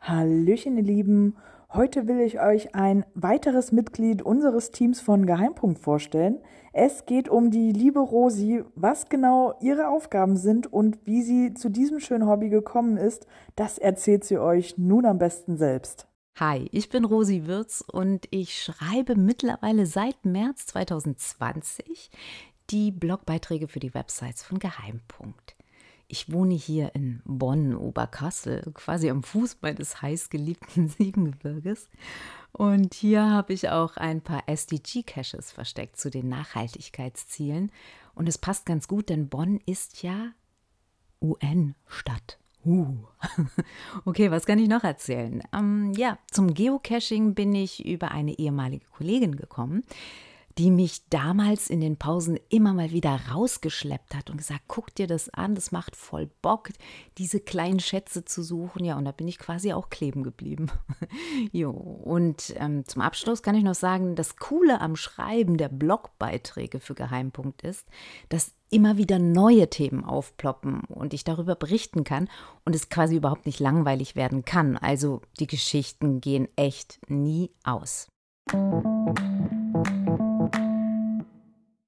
Hallöchen, ihr Lieben. Heute will ich euch ein weiteres Mitglied unseres Teams von Geheimpunkt vorstellen. Es geht um die liebe Rosi, was genau ihre Aufgaben sind und wie sie zu diesem schönen Hobby gekommen ist, das erzählt sie euch nun am besten selbst. Hi, ich bin Rosi Wirz und ich schreibe mittlerweile seit März 2020 die Blogbeiträge für die Websites von Geheimpunkt. Ich wohne hier in Bonn-Oberkassel, quasi am Fuß meines heißgeliebten Siebengebirges. Und hier habe ich auch ein paar SDG-Caches versteckt zu den Nachhaltigkeitszielen. Und es passt ganz gut, denn Bonn ist ja UN-Stadt. Uh. Okay, was kann ich noch erzählen? Ähm, ja, zum Geocaching bin ich über eine ehemalige Kollegin gekommen, die mich damals in den Pausen immer mal wieder rausgeschleppt hat und gesagt, guck dir das an, das macht voll Bock, diese kleinen Schätze zu suchen. Ja, und da bin ich quasi auch kleben geblieben. jo, und ähm, zum Abschluss kann ich noch sagen, das Coole am Schreiben der Blogbeiträge für Geheimpunkt ist, dass immer wieder neue Themen aufploppen und ich darüber berichten kann und es quasi überhaupt nicht langweilig werden kann. Also die Geschichten gehen echt nie aus.